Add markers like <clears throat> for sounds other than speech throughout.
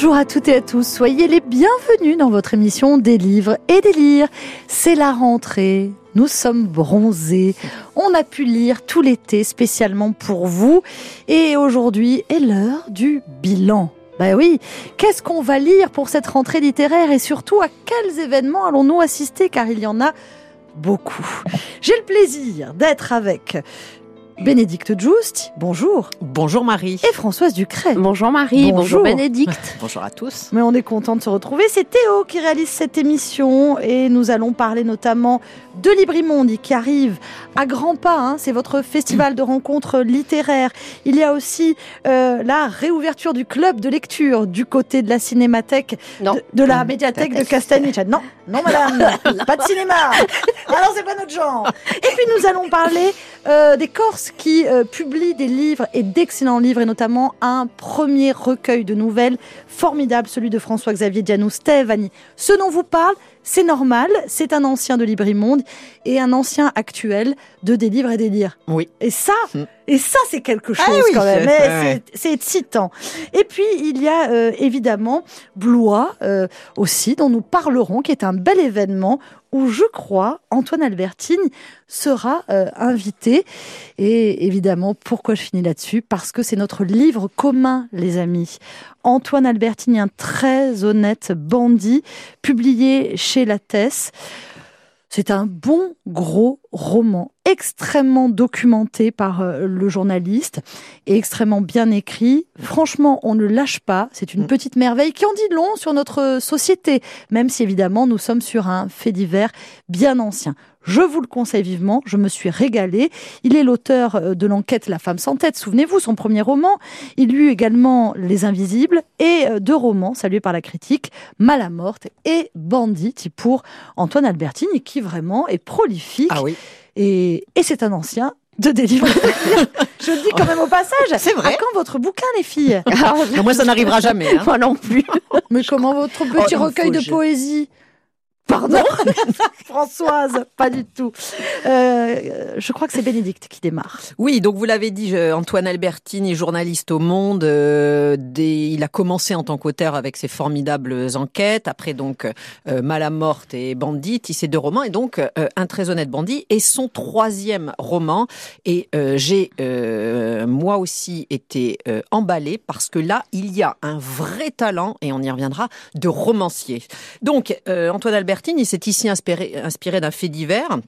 Bonjour à toutes et à tous, soyez les bienvenus dans votre émission des livres et des lire. C'est la rentrée, nous sommes bronzés, on a pu lire tout l'été spécialement pour vous et aujourd'hui est l'heure du bilan. Ben oui, qu'est-ce qu'on va lire pour cette rentrée littéraire et surtout à quels événements allons-nous assister? Car il y en a beaucoup. J'ai le plaisir d'être avec Bénédicte Just, bonjour. Bonjour Marie. Et Françoise Ducret. Bonjour Marie, bonjour, Bénédicte. <laughs> bonjour à tous. Mais on est content de se retrouver. C'est Théo qui réalise cette émission et nous allons parler notamment de Librimondi qui arrive à grands pas. Hein. C'est votre festival de rencontres littéraires. Il y a aussi euh, la réouverture du club de lecture du côté de la cinémathèque, de, de, la médiathèque de Castaniche. Non, non madame, <laughs> pas de cinéma. Alors c'est pas notre genre. Et puis nous allons parler euh, des Corses qui euh, publient des livres et d'excellents livres et notamment un premier recueil de nouvelles formidable, celui de François-Xavier Dianou Stevani. Ce dont vous parle, c'est normal, c'est un ancien de Librimonde et un ancien actuel de Des livres et des lire. Oui. Et ça, mm. Et ça c'est quelque ah chose quand même. C'est excitant. Et puis il y a euh, évidemment Blois euh, aussi dont nous parlerons, qui est un bel événement où je crois Antoine Albertine sera euh, invité. Et évidemment, pourquoi je finis là-dessus? Parce que c'est notre livre commun, les amis. Antoine Albertini, un très honnête bandit, publié chez Lattès. C'est un bon gros roman, extrêmement documenté par euh, le journaliste et extrêmement bien écrit. Franchement, on ne lâche pas. C'est une mm. petite merveille qui en dit long sur notre société, même si évidemment nous sommes sur un fait divers bien ancien. Je vous le conseille vivement, je me suis régalée. Il est l'auteur euh, de l'enquête La femme sans tête, souvenez-vous, son premier roman. Il eut également Les Invisibles et euh, deux romans salués par la critique, Malamorte et Bandit pour Antoine Albertine, qui vraiment est prolifique. Ah oui. Et, et c'est un ancien de délivrer. <laughs> Je le dis quand même au passage. C'est vrai. À quand votre bouquin, les filles? Ah, Moi, ça n'arrivera jamais. Hein. Moi non plus. <laughs> Mais comment votre petit oh, recueil de poésie? Pardon <laughs> Françoise, pas du tout. Euh, je crois que c'est Bénédicte qui démarre. Oui, donc vous l'avez dit, Antoine Albertini, journaliste au Monde. Euh, il a commencé en tant qu'auteur avec ses formidables enquêtes. Après donc euh, Malamorte et Bandit, ces deux romans. Et donc Un très honnête bandit et son troisième roman. Et j'ai moi aussi été emballée parce que là, il y a un vrai talent, et on y reviendra, de romancier. Donc Antoine Albertini il s'est ici inspiré, d'un fait divers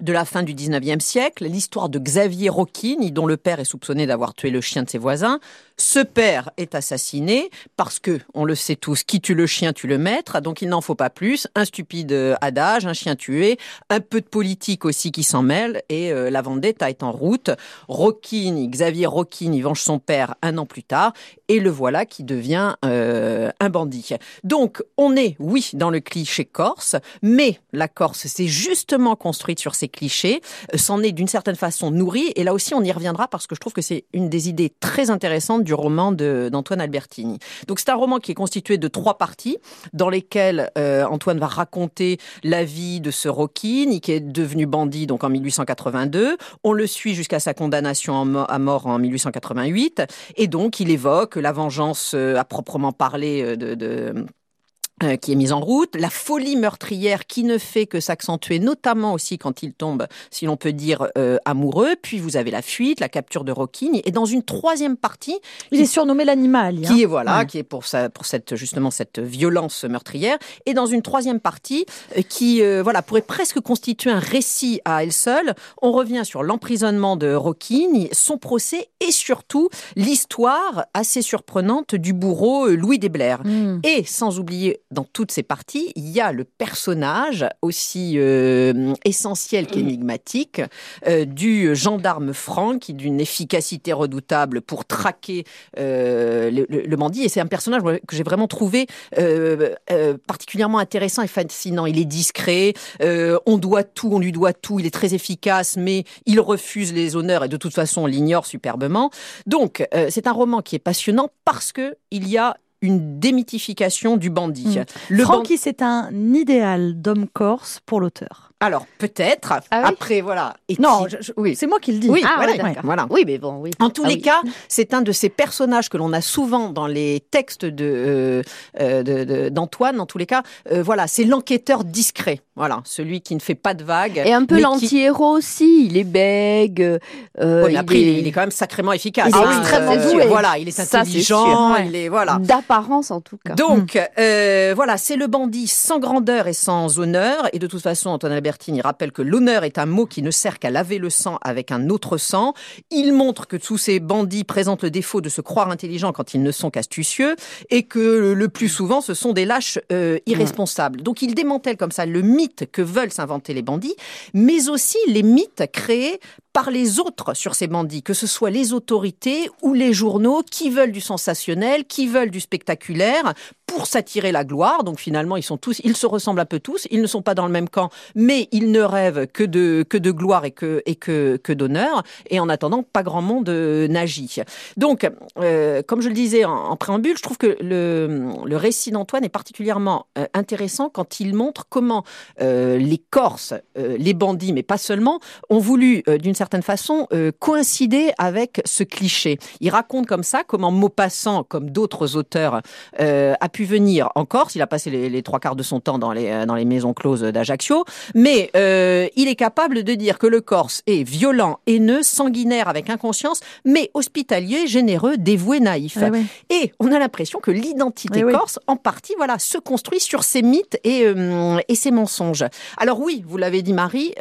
de la fin du 19e siècle, l'histoire de Xavier Rocchini, dont le père est soupçonné d'avoir tué le chien de ses voisins. Ce père est assassiné parce que, on le sait tous, qui tue le chien tue le maître, donc il n'en faut pas plus. Un stupide euh, adage, un chien tué, un peu de politique aussi qui s'en mêle, et euh, la vendetta est en route. Rocchini, Xavier Rocchini venge son père un an plus tard, et le voilà qui devient euh, un bandit. Donc, on est, oui, dans le cliché corse, mais la Corse s'est justement construite sur ces clichés, euh, s'en est d'une certaine façon nourri. Et là aussi, on y reviendra parce que je trouve que c'est une des idées très intéressantes du roman d'Antoine Albertini. Donc c'est un roman qui est constitué de trois parties dans lesquelles euh, Antoine va raconter la vie de ce Rocchini qui est devenu bandit donc en 1882. On le suit jusqu'à sa condamnation à mort en 1888 et donc il évoque la vengeance euh, à proprement parler de euh, qui est mise en route, la folie meurtrière qui ne fait que s'accentuer, notamment aussi quand il tombe, si l'on peut dire, euh, amoureux. Puis vous avez la fuite, la capture de Rocking, et dans une troisième partie, il est surnommé l'animal, qui est voilà, qui est pour ça, pour cette justement cette violence meurtrière, et dans une troisième partie euh, qui voilà pourrait presque constituer un récit à elle seule. On revient sur l'emprisonnement de Rocking, son procès et surtout l'histoire assez surprenante du bourreau Louis Desblair, hmm. et sans oublier dans toutes ces parties, il y a le personnage aussi euh, essentiel qu'énigmatique euh, du gendarme franc qui d'une efficacité redoutable pour traquer euh, le, bandit. Et c'est un personnage que j'ai vraiment trouvé particulièrement intéressant et fascinant. Il est discret, on doit tout, on lui doit tout, il est très efficace, mais il refuse les honneurs et de toute façon on l'ignore superbement. Donc c'est un roman qui est passionnant parce que il y a une démythification du bandit. Mmh. Le Francky, c'est un idéal d'homme corse pour l'auteur. Alors peut-être. Ah Après voilà. non, oui. c'est moi qui le dis. Oui, ah, voilà, Oui, mais bon, oui. En tous ah les cas, c'est un de ces personnages que l'on a souvent dans les textes de euh, d'Antoine. en tous les cas, euh, voilà, c'est l'enquêteur discret. Voilà, celui qui ne fait pas de vagues. Et un peu l'anti-héros aussi. Il est bègue. Euh, il, après, est... il est quand même sacrément efficace. Il est extrêmement doué. Voilà, il est intelligent. il est voilà. D'apparence en tout cas. Donc euh, voilà, c'est le bandit sans grandeur et sans honneur. Et de toute façon, Antoine Albertini rappelle que l'honneur est un mot qui ne sert qu'à laver le sang avec un autre sang. Il montre que tous ces bandits présentent le défaut de se croire intelligents quand ils ne sont qu'astucieux et que le plus souvent, ce sont des lâches euh, irresponsables. Donc il démantèle comme ça le mythe que veulent s'inventer les bandits, mais aussi les mythes créés par les autres sur ces bandits, que ce soit les autorités ou les journaux qui veulent du sensationnel, qui veulent du spectaculaire pour s'attirer la gloire. Donc finalement, ils sont tous, ils se ressemblent un peu tous. Ils ne sont pas dans le même camp, mais ils ne rêvent que de que de gloire et que et que que d'honneur. Et en attendant, pas grand monde euh, n'agit. Donc, euh, comme je le disais en, préambule, je trouve que le le récit d'Antoine est particulièrement euh, intéressant quand il montre comment les Corses, les bandits, mais pas seulement, ont voulu d'une certaine certaine façon euh, coïncider avec ce cliché. Il raconte comme ça comment Maupassant, comme d'autres auteurs, euh, a pu venir en Corse. Il a passé les, trois quarts de son temps dans les, euh, dans les maisons closes d'Ajaccio, mais il est capable de dire que le Corse est violent, haineux, sanguinaire avec inconscience, mais hospitalier, généreux, dévoué, naïf. Et on a l'impression que l'identité corse, en partie, voilà, se construit sur ces mythes et, et ces mensonges. Alors oui, vous l'avez dit Marie,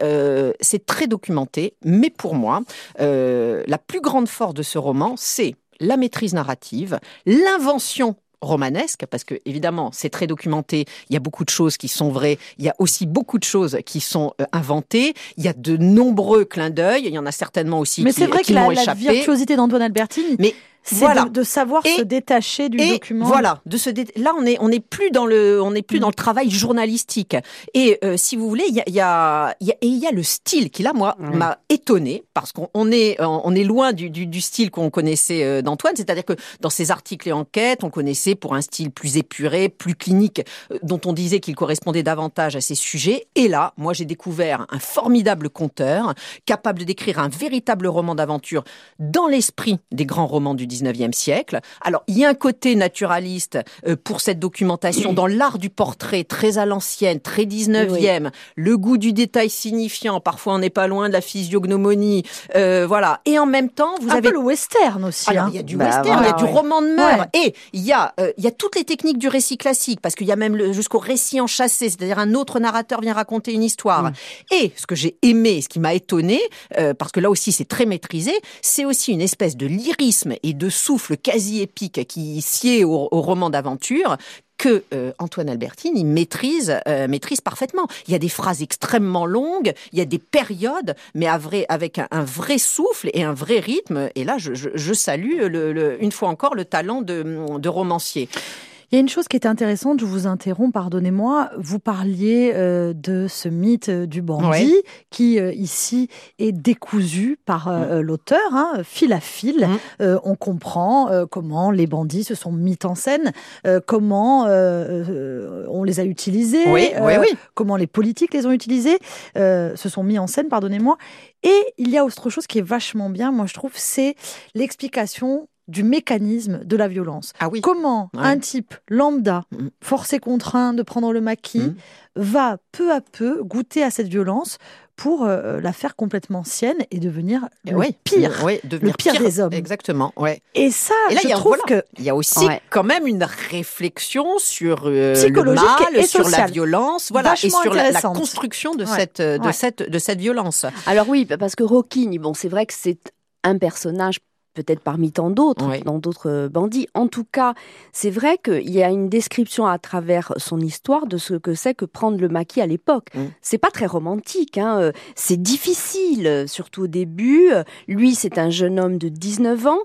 c'est très documenté, mais pour moi, euh, la plus grande force de ce roman, c'est la maîtrise narrative, l'invention romanesque, parce que évidemment c'est très documenté, il y a beaucoup de choses qui sont vraies, il y a aussi beaucoup de choses qui sont euh, inventées, il y a de nombreux clins d'œil, il y en a certainement aussi mais qui, qui vrai que la, la virtuosité d'Antoine Albertini, mais c'est de, savoir se détacher du document. Voilà, de se là on est on n'est plus dans le on n'est plus mm. dans le travail journalistique. Et euh, si vous voulez, il y a il y a, y a et il y a le style qui là moi m'a étonné parce qu'on est on est loin du, du, du style qu'on connaissait euh, d'Antoine, c'est-à-dire que dans ses articles et enquêtes, on connaissait pour un style plus épuré, plus clinique, euh, dont on disait qu'il correspondait davantage à ses sujets. Et là, moi j'ai découvert un formidable conteur capable de décrire un véritable roman d'aventure dans l'esprit des grands romans du 19e siècle. Alors, il y a un côté naturaliste euh, pour cette documentation dans l'art du portrait, très à l'ancienne, très 19e, le goût du détail signifiant, parfois on n'est pas loin de la physiognomonie, euh, voilà. Et en même temps, vous un avez... peu le western aussi. Alors, hein. il y a du bah, western, il y a du roman de mœurs, et il y, a, euh, il y a toutes les techniques du récit classique, parce qu'il y a même jusqu'au récit enchâssé, c'est-à-dire un autre narrateur vient raconter une histoire. Mm. Et ce que j'ai aimé, ce qui m'a étonné, parce que là aussi c'est très maîtrisé, c'est aussi une espèce de lyrisme et de souffle quasi épique qui sied au, roman d'aventure que euh, Antoine Albertine maîtrise euh, maîtrise parfaitement. Il y a des phrases extrêmement longues, il y a des périodes, mais avec un, vrai souffle et un vrai rythme. Et là, je, salue une fois encore le talent de romancier. Il y a une chose qui est intéressante, je vous interromps, pardonnez-moi. Vous parliez euh, de ce mythe euh, du bandit qui euh, ici est décousu par mm. l'auteur, hein, fil à fil. Mm. on comprend comment les bandits se sont mis en scène, comment on les a utilisés, comment les politiques les ont utilisés, se sont mis en scène, pardonnez-moi. Et il y a autre chose qui est vachement bien, moi je trouve, c'est l'explication du mécanisme de la violence. Ah oui. Comment un type lambda, mm. forcé contraint de prendre le maquis, mm. va peu à peu goûter à cette violence pour euh, la faire complètement sienne et devenir le pire, le pire, des hommes. Exactement, ouais. Et ça, je trouve que il y a aussi quand même une réflexion sur euh, le mal, et sur la violence, voilà, et sur la, construction de cette de cette de cette violence. Alors oui, parce que Rocking, bon, c'est vrai que c'est un personnage peut-être parmi tant d'autres, dans d'autres bandits. En tout cas, c'est vrai qu'il y a une description à travers son histoire de ce que c'est que prendre le maquis à l'époque. Mm. C'est pas très romantique, hein. c'est difficile, surtout au début. Lui, c'est un jeune homme de 19 ans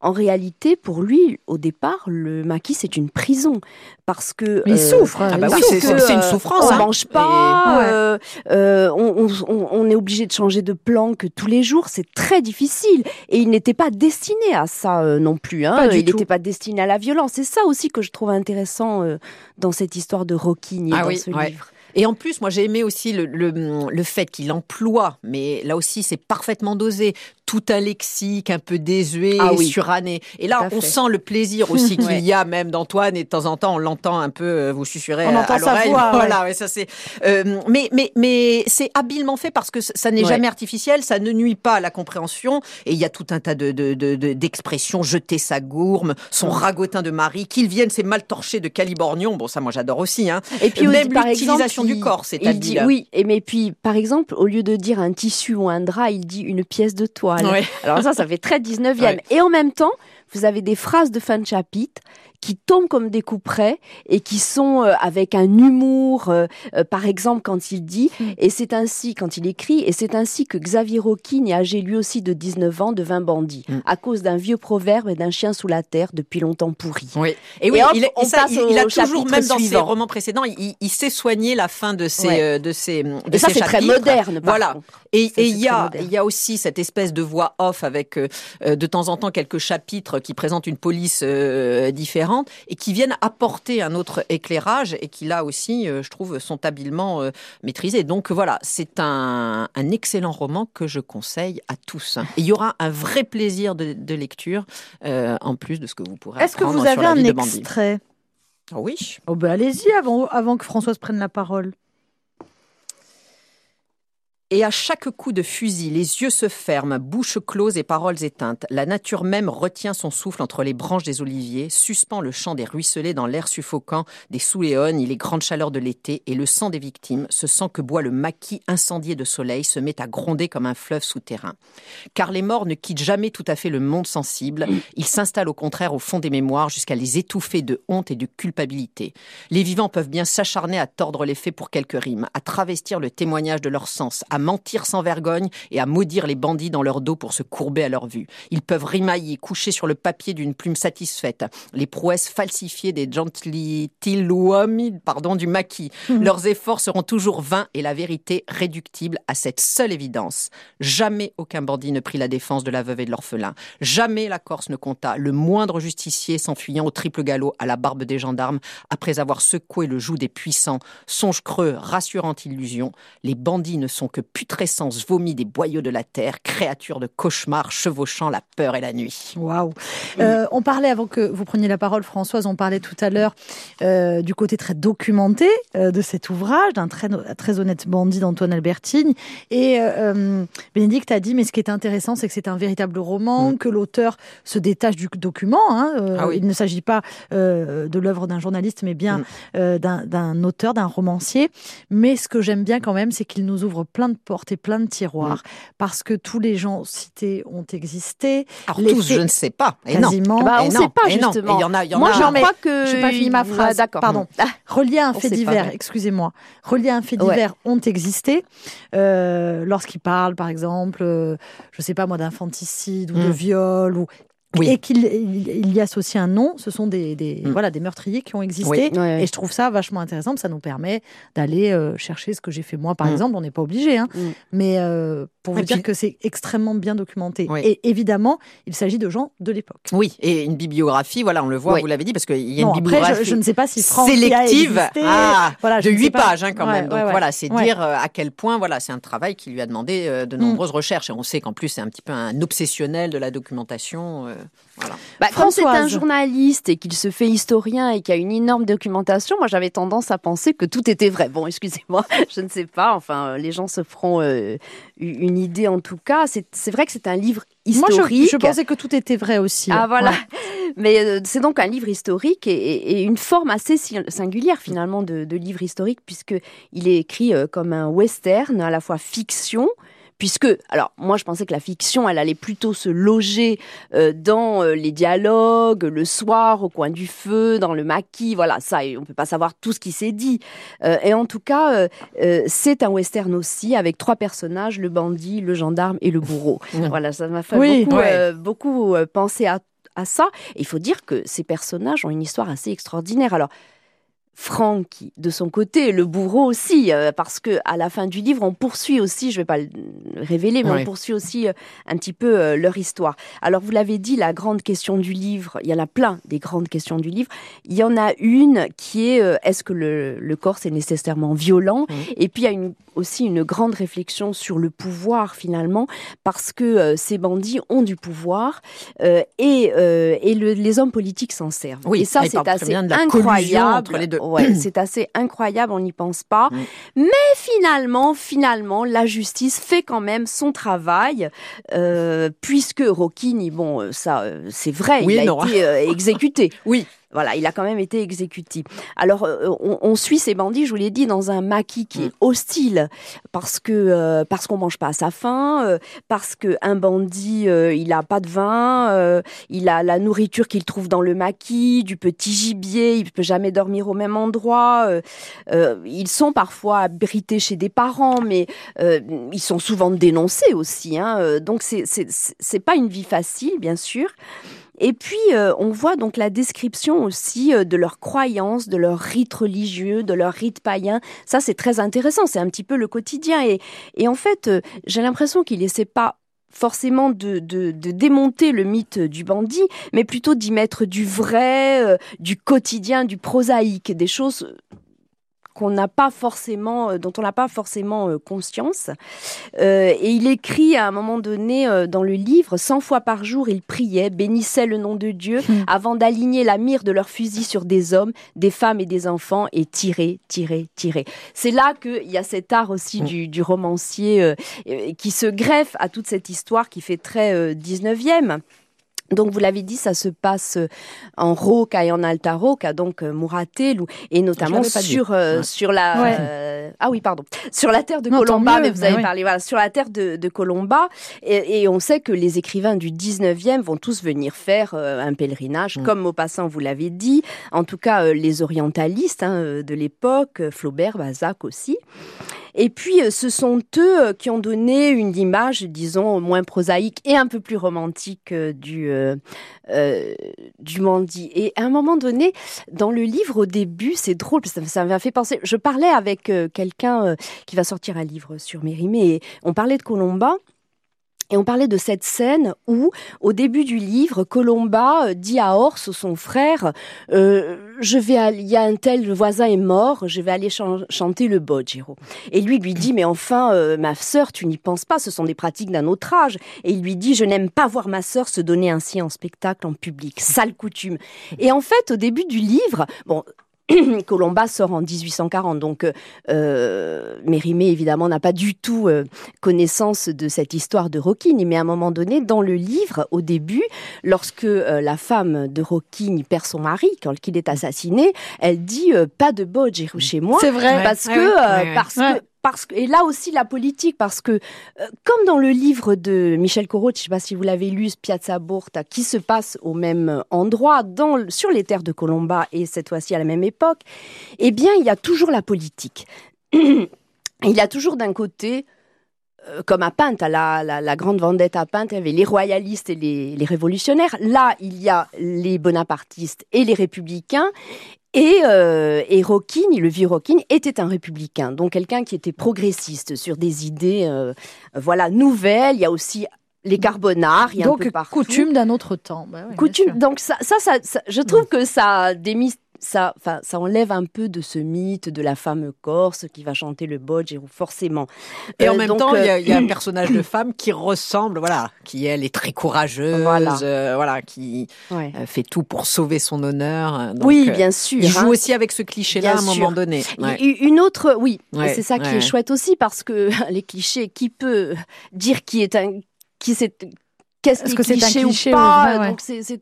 en réalité, pour lui, au départ, le maquis, c'est une prison. Parce que. il euh, souffre. Hein. Ah bah oui, c'est une souffrance. On ne hein. mange pas, euh, euh, on, est obligé de changer de planque tous les jours. C'est très difficile. Et il n'était pas destiné à ça non plus. Hein. il n'était pas destiné à la violence. C'est ça aussi que je trouve intéressant dans cette histoire de Roquigny, ah dans ce livre. Et en plus, moi, j'ai aimé aussi le, le, fait qu'il emploie, mais là aussi, c'est parfaitement dosé, tout un lexique un peu désuet ah suranné. Et là, on sent le plaisir <laughs> aussi qu'il y a même d'Antoine, et de temps en temps, on l'entend un peu euh, vous susurrer à l'oreille. <laughs> Voilà, ouais. ça c'est. Euh, mais mais mais c'est habilement fait parce que ça n'est jamais artificiel, ça ne nuit pas à la compréhension. Et il y a tout un tas de d'expressions, de, de, jeter sa gourme, son ragotin de mari, qu'il vienne, c'est mal torché de Calibornion. Bon, ça, moi, j'adore aussi. Hein. Et puis même l'utilisation du corps, c'est à dire. Oui, et mais puis, par exemple, au lieu de dire un tissu ou un drap, il dit une pièce de Alors ça, ça fait très 19e. Et en même temps, vous avez des phrases de fin de chapitre qui tombent comme des coups près et qui sont euh, avec un humour, euh, euh, par exemple quand il dit, mm. et c'est ainsi, quand il écrit, et c'est ainsi que Xavier Roquine, âgé lui aussi de 19 ans, devint bandit, mm. à cause d'un vieux proverbe et d'un chien sous la terre depuis longtemps pourri. Oui. Et oui, il, il, a toujours, même dans ses romans précédents, il, sait soigner la fin de ses, de ses, de et ça, c'est très moderne. voilà. Et il y a, il y a aussi cette espèce de voix off avec de temps en temps quelques chapitres qui présentent une police différente et qui viennent apporter un autre éclairage et qui là aussi, euh, je trouve, sont habilement euh, maîtrisés. Donc voilà, c'est un, excellent roman que je conseille à tous. il y aura un vrai plaisir de, lecture euh, en plus de ce que vous pourrez Est-ce que vous avez un extrait? Oui. Oh ben allez-y avant, avant que Françoise prenne la parole. Et à chaque coup de fusil, les yeux se ferment, bouche close et paroles éteintes. La nature même retient son souffle entre les branches des oliviers, suspend le chant des ruisselets dans l'air suffocant des souléones et les grandes chaleurs de l'été, et le sang des victimes, ce sang que boit le maquis incendié de soleil, se met à gronder comme un fleuve souterrain. Car les morts ne quittent jamais tout à fait le monde sensible, ils s'installent au contraire au fond des mémoires jusqu'à les étouffer de honte et de culpabilité. Les vivants peuvent bien s'acharner à tordre les faits pour quelques rimes, à travestir le témoignage de leur sens, à mentir sans vergogne et à maudire les bandits dans leur dos pour se courber à leur vue. Ils peuvent rimailler, coucher sur le papier d'une plume satisfaite, les prouesses falsifiées des gentililuomi, pardon, du maquis. Mhm. Leurs efforts seront toujours vains et la vérité réductible à cette seule évidence. Jamais aucun bandit ne prit la défense de la veuve et de l'orphelin. Jamais la Corse ne compta le moindre justicier s'enfuyant au triple galop à la barbe des gendarmes après avoir secoué le joug des puissants. Songe creux, rassurante illusion. Les bandits ne sont que putrescence vomie des boyaux de la terre, créature de cauchemar chevauchant la peur et la nuit. Waouh euh, On parlait, avant que vous preniez la parole, Françoise, on parlait tout à l'heure euh, du côté très documenté euh, de cet ouvrage, d'un très, très honnête bandit d'Antoine Albertine. Et Bénédicte a dit, mais ce qui est intéressant, c'est que c'est un véritable roman, mm. que l'auteur se détache du document. Hein, ah il ne s'agit pas de l'œuvre d'un journaliste, mais bien mm. d'un auteur, d'un romancier. Mais ce que j'aime bien quand même, c'est qu'il nous ouvre plein de portes et plein de tiroirs, parce que tous les gens cités ont existé. Alors tous, je ne sais pas. Et quasiment. Bah, on ne sait pas justement. Il y en a. Y en Moi, je crois que. Je n'ai pas fini ma phrase. D'accord. Pardon. Ah. Reliés à un fait divers. Excusez-moi. Reliés à un fait divers ont existé. Euh, Lorsqu'ils parlent, par exemple, euh, je ne sais pas moi, d'infanticide ou de hmm. viol ou et qu'il il y associe un nom, ce sont des, des mm. voilà des meurtriers qui ont existé. Et je trouve ça vachement intéressant. Ça nous permet d'aller euh, chercher ce que j'ai fait moi, par mm. exemple. On n'est pas obligé, hein, mm. mais euh, pour vous dire que c'est extrêmement bien documenté. Et évidemment, il s'agit de gens de l'époque. Oui, et une bibliographie, voilà, on le voit, vous l'avez dit, parce qu'il y a une bibliographie après, je, ne sais pas si sélective, a ah, voilà, de 8 pages hein, quand même. Donc voilà, c'est dire euh, à quel point, voilà, c'est un travail qui lui a demandé de nombreuses recherches. Et on sait qu'en plus, c'est un petit peu un obsessionnel de la documentation. Voilà. Bah, quand c'est un journaliste et qu'il se fait historien et qu'il y a une énorme documentation, moi j'avais tendance à penser que tout était vrai. Bon, excusez-moi, <laughs> je ne sais pas. Enfin, les gens se feront euh, une idée en tout cas. C'est vrai que c'est un livre historique. Moi, je, pensais que tout était vrai aussi. Ah voilà. <laughs> Mais euh, c'est donc un livre historique et, une forme assez singulière finalement de, livre historique puisque il est écrit euh, comme un western, à la fois fiction puisque, alors moi je pensais que la fiction, elle allait plutôt se loger euh, dans euh, les dialogues, le soir, au coin du feu, dans le maquis, voilà, ça, et on peut pas savoir tout ce qui s'est dit. Euh, et en tout cas, c'est un western aussi, avec trois personnages, le bandit, le gendarme et le bourreau. <laughs> voilà, ça m'a fait beaucoup, beaucoup penser à à ça. il faut dire que ces personnages ont une histoire assez extraordinaire. Alors, Franck, de son côté, le bourreau aussi, euh, parce que à la fin du livre, on poursuit aussi, je ne vais pas le révéler, mais on poursuit aussi euh, un petit peu euh, leur histoire. Alors, vous l'avez dit, la grande question du livre, il y en a plein des grandes questions du livre. Il y en a une qui est est-ce que le, le corps c'est nécessairement violent? Et puis il y a une, aussi une grande réflexion sur le pouvoir finalement, parce que ces bandits ont du pouvoir et, et les hommes politiques s'en servent. Oui, et ça, c'est assez incroyable. Entre les deux. Ouais, <clears throat> c'est assez incroyable, on n'y pense pas. Mm. Mais finalement, finalement, la justice fait quand même son travail, euh, puisque Rocchini, bon, euh, ça, euh, c'est vrai, il a été <laughs> exécuté. oui. Voilà, il a quand même été exécuté. Alors, euh, on, suit ces bandits, je vous l'ai dit, dans un maquis qui est mm. hostile parce que euh, parce qu'on mange pas à sa faim, euh, parce que un bandit, il a pas de vin, il a la nourriture qu'il trouve dans le maquis, du petit gibier, il peut jamais dormir au même endroit. ils sont parfois abrités chez des parents, mais ils sont souvent dénoncés aussi. Hein, donc c'est c'est pas une vie facile, bien sûr. Et puis, euh, on voit donc la description aussi euh, de leurs croyances, de leurs rites religieux, de leurs rites païens. Ça, c'est très intéressant. C'est un petit peu le quotidien. Et, et en fait, euh, j'ai l'impression qu'il essaie pas forcément de, de, de, démonter le mythe du bandit, mais plutôt d'y mettre du vrai, du quotidien, du prosaïque, des choses qu'on n'a pas forcément, euh, dont on n'a pas forcément euh, conscience. Euh, et il écrit à un moment donné dans le livre, cent fois par jour, il priait, bénissait le nom de Dieu hmm. avant d'aligner la mire de leurs fusils sur des hommes, des femmes et des enfants et tirer, tirer, tirer. C'est là qu'il y a cet art aussi hmm. du, romancier qui se greffe à toute cette histoire qui fait très 19e. Donc vous l'avez dit, ça se passe euh, en Roca et en Alta Roca, donc euh, Muratel, et notamment sur euh, sur la ah oui pardon sur la terre de Colomba. Mais vous avez parlé voilà sur la terre de, de Colomba, et, on sait que les écrivains du 19e vont tous venir faire un pèlerinage, mm. comme Maupassant vous l'avez dit. En tout cas, les orientalistes hein, de l'époque, Flaubert, Balzac aussi. Et puis, euh, ce sont eux euh, qui ont donné une image, disons, moins prosaïque et un peu plus romantique euh, du, du Mandy. Et à un moment donné, dans le livre, au début, c'est drôle, ça, ça m'a fait penser. Je parlais avec quelqu'un qui va sortir un livre sur Mérimée, et on parlait de Colomba. Et on parlait de cette scène où, au début du livre, Colomba euh, dit à Ors, son frère, euh, je vais, il y a un tel, voisin est mort, je vais aller chanter le Bojiro. Et lui lui dit, mais enfin, euh, ma sœur, tu n'y penses pas, ce sont des pratiques d'un autre âge. Et il lui dit, je n'aime pas voir ma sœur se donner ainsi en spectacle en public, sale coutume. Et en fait, au début du livre, bon, <clears throat> Colomba sort en 1840, donc euh, Mérimée évidemment n'a pas du tout euh, connaissance de cette histoire de Rocquine, mais à un moment donné, dans le livre, au début, lorsque euh, la femme de Rocquine perd son mari, quand il est assassiné, elle dit euh, pas de bodge chez moi, c'est vrai, parce que parce que et là aussi la politique, parce que euh, comme dans le livre de Michel Corot, je ne sais pas si vous l'avez lu, Piazza Borta, qui se passe au même endroit, sur les terres de Colomba, et cette fois-ci à la même époque, eh bien, il y a toujours la politique. <clears throat> il y a toujours d'un côté comme à Pinte, à la, la, grande vendette à Pinte, il y avait les royalistes et les, les, révolutionnaires. Là, il y a les bonapartistes et les républicains. Et, euh, et le vieux Rockin, était un républicain, donc quelqu'un qui était progressiste sur des idées, euh, voilà, nouvelles. Il y a aussi les carbonards, il y a donc, un peu coutume d'un autre temps. Bah coutume, donc ça, ça, ça, je trouve que ça démystifie ça, ça enlève un peu de ce mythe de la femme corse qui va chanter le bodge, forcément. Et en euh, même temps, il y, a un euh, personnage de <clears throat> femme qui ressemble, voilà, qui elle est très courageuse, voilà, euh, qui fait tout pour sauver son honneur. oui, bien sûr. Il joue hein. aussi avec ce cliché-là à un moment donné. Une autre, oui, c'est ça qui est chouette aussi parce que <laughs> les clichés, qui peut dire qui est un, qui c'est, qu'est-ce que c'est un cliché ou pas Donc c'est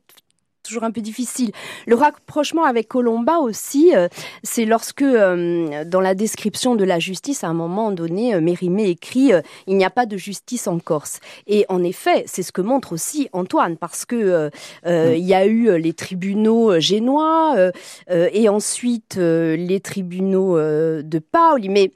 toujours un peu difficile. Le rapprochement avec Colomba aussi, euh, c'est lorsque euh, dans la description de la justice, à un moment donné, Mérimée écrit Il n'y a pas de justice en Corse ». Et en effet, c'est ce que montre aussi Antoine, parce que il y a eu les tribunaux génois et ensuite les tribunaux de Pauli, mais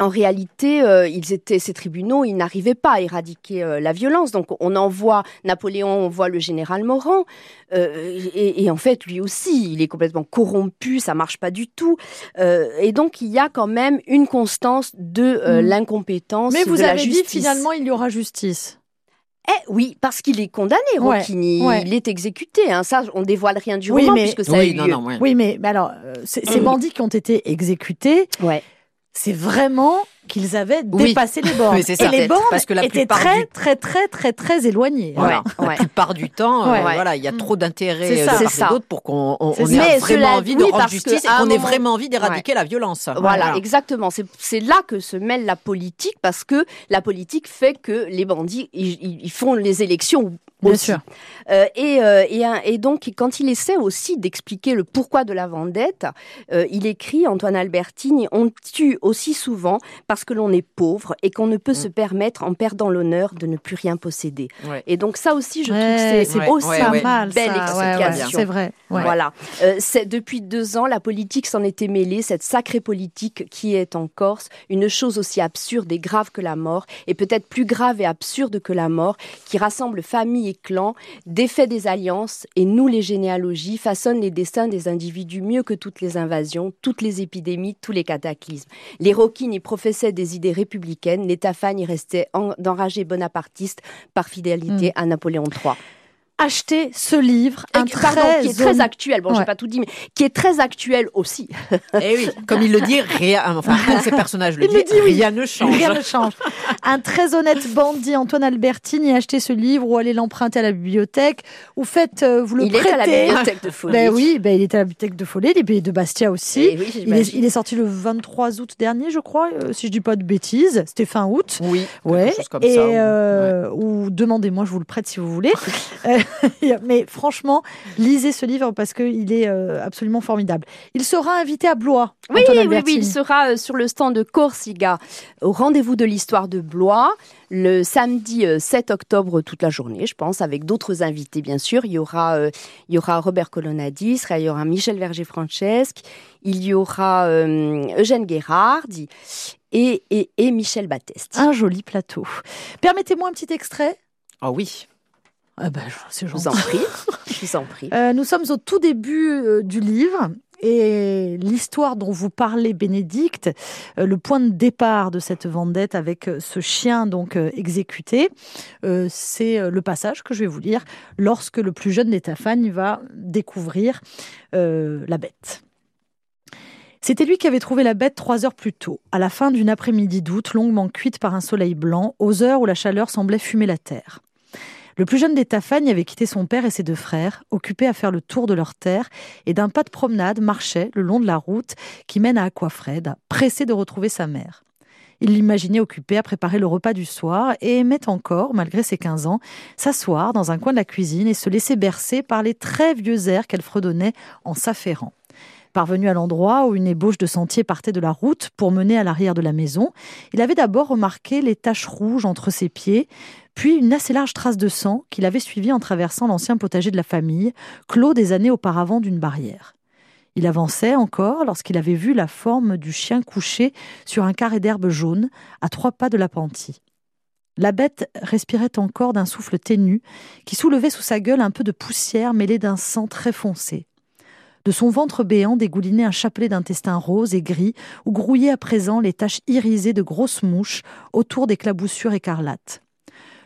en réalité, euh, ils étaient ces tribunaux, ils n'arrivaient pas à éradiquer euh, la violence. Donc, on envoie Napoléon, on voit le général Morand, euh, et, en fait, lui aussi, il est complètement corrompu, ça marche pas du tout. et donc, il y a quand même une constance de mm. l'incompétence. Mais vous avez dit finalement, il y aura justice. Eh oui, parce qu'il est condamné, Rocchini. Il est exécuté. Hein. Ça, on dévoile rien du roman puisque ça oui, oui, mais, alors, ces mm. bandits qui ont été exécutés. Ouais c'est vraiment qu'ils avaient dépassé les bornes. et les bornes parce que la étaient très, très, très, très, très éloignées. Voilà. La plupart du temps, euh, voilà, il y a trop d'intérêt euh, de d'autres pour qu'on ait vraiment envie de rendre justice et qu'on ait vraiment envie d'éradiquer la violence. Voilà, exactement. C'est là que se mêle la politique parce que la politique fait que les bandits, ils font les élections Bien sûr. Euh, et, euh, et, et, donc, quand il essaie aussi d'expliquer le pourquoi de la vendette, euh, il écrit, Antoine Albertini, on tue aussi souvent parce que l'on est pauvre et qu'on ne peut se permettre, en perdant l'honneur, de ne plus rien posséder. Et donc, ça aussi, je trouve que c'est aussi une belle explication. C'est vrai. Voilà. depuis deux ans, la politique s'en était mêlée, cette sacrée politique qui est en Corse, une chose aussi absurde et grave que la mort, et peut-être plus grave et absurde que la mort, qui rassemble famille clans, défait des alliances et nous les généalogies façonnent les destins des individus mieux que toutes les invasions, toutes les épidémies, tous les cataclysmes. Les Rockin y professaient des idées républicaines, les Tafan y restaient d'enragés bonapartistes par fidélité mm. à Napoléon III acheter ce livre, un très qui est très actuel. Bon, j'ai pas tout dit, mais qui est très actuel aussi. Et eh oui, comme il le dit, rien, enfin, <laughs> ces personnages le, disent, rien ne change. Rien ne change. Un très honnête bandit, Antoine Albertini, acheter ce livre ou aller l'emprunter à la bibliothèque ou faites, euh, vous le il prêtez. Il est à la bibliothèque de Follet. Ben oui, ben il est à la bibliothèque de Follet, il est de Bastia aussi. Eh il, est, il, est, sorti le 23 août dernier, je crois, euh, si je dis pas de bêtises. C'était fin août. Oui. Ouais. Comme et, ça, euh, ou demandez-moi, je vous le prête si vous voulez. <laughs> <laughs> Mais franchement, lisez ce livre parce qu'il est euh, absolument formidable. Il sera invité à Blois. Oui, oui, oui, il sera euh, sur le stand de Corsiga au rendez-vous de l'histoire de Blois le samedi 7 euh, octobre toute la journée, je pense, avec d'autres invités bien sûr. Il y aura, il y aura Robert Colonnadis, il y aura Michel Verger-Francesque, il y aura Eugène Guérard et, et, et Michel Batteste. Un joli plateau. Permettez-moi un petit extrait. Ah oui. Ah ben, c'est Je vous en prie. <laughs> Je vous en prie. Euh, nous sommes au tout début euh, du livre. Et l'histoire dont vous parlez, Bénédicte, euh, le point de départ de cette vendette avec ce chien donc exécuté, c'est le passage que je vais vous lire lorsque le plus jeune des Tafagne va découvrir la bête. C'était lui qui avait trouvé la bête trois heures plus tôt, à la fin d'une après-midi d'août longuement cuite par un soleil blanc, aux heures où la chaleur semblait fumer la terre. Le plus jeune des Tafagnes avait quitté son père et ses deux frères, occupés à faire le tour de leur terre, et d'un pas de promenade marchait le long de la route qui mène à Aquafred, pressé de retrouver sa mère. Il l'imaginait occupé à préparer le repas du soir et aimait encore, malgré ses 15 ans, s'asseoir dans un coin de la cuisine et se laisser bercer par les très vieux airs qu'elle fredonnait en s'affairant. Parvenu à l'endroit où une ébauche de sentier partait de la route pour mener à l'arrière de la maison, il avait d'abord remarqué les taches rouges entre ses pieds, puis une assez large trace de sang qu'il avait suivie en traversant l'ancien potager de la famille, clos des années auparavant d'une barrière. Il avançait encore lorsqu'il avait vu la forme du chien couché sur un carré d'herbe jaune, à trois pas de l'appentis. La bête respirait encore d'un souffle ténu, qui soulevait sous sa gueule un peu de poussière mêlée d'un sang très foncé. De son ventre béant dégoulinait un chapelet d'intestins roses et gris, où grouillaient à présent les taches irisées de grosses mouches autour des claboussures écarlates.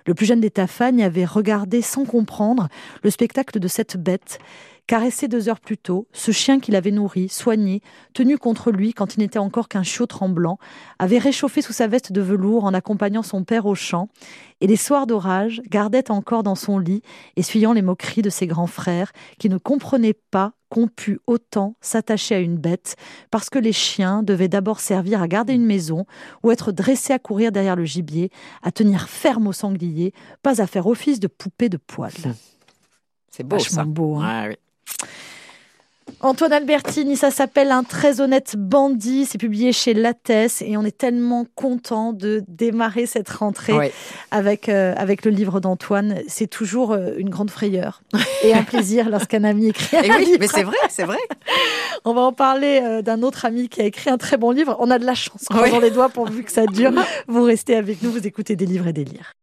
Le plus jeune des Tafagnes avait regardé sans comprendre le spectacle de cette bête, caressé deux heures plus tôt, ce chien qu'il avait nourri, soigné, tenu contre lui quand il n'était encore qu'un chiot tremblant, avait réchauffé sous sa veste de velours en accompagnant son père au champ, et les soirs d'orage gardait encore dans son lit, essuyant les moqueries de ses grands frères, qui ne comprenaient pas qu'on pût autant s'attacher à une bête, parce que les chiens devaient d'abord servir à garder une maison, ou être dressés à courir derrière le gibier, à tenir ferme au sanglier, pas à faire office de poupée de poils. C'est beau ça. beau. Hein. oui. Antoine Albertini, ça s'appelle Un très honnête bandit. C'est publié chez Lattès et on est tellement content de démarrer cette rentrée avec, euh, avec le livre d'Antoine. C'est toujours euh, une grande frayeur et un plaisir lorsqu'un ami écrit un et oui, Mais c'est vrai, c'est vrai. On va en parler euh, d'un autre ami qui a écrit un très bon livre. On a de la chance. Croisons les doigts pourvu que ça dure. <laughs> Vous restez avec nous, vous écoutez des livres et des livres.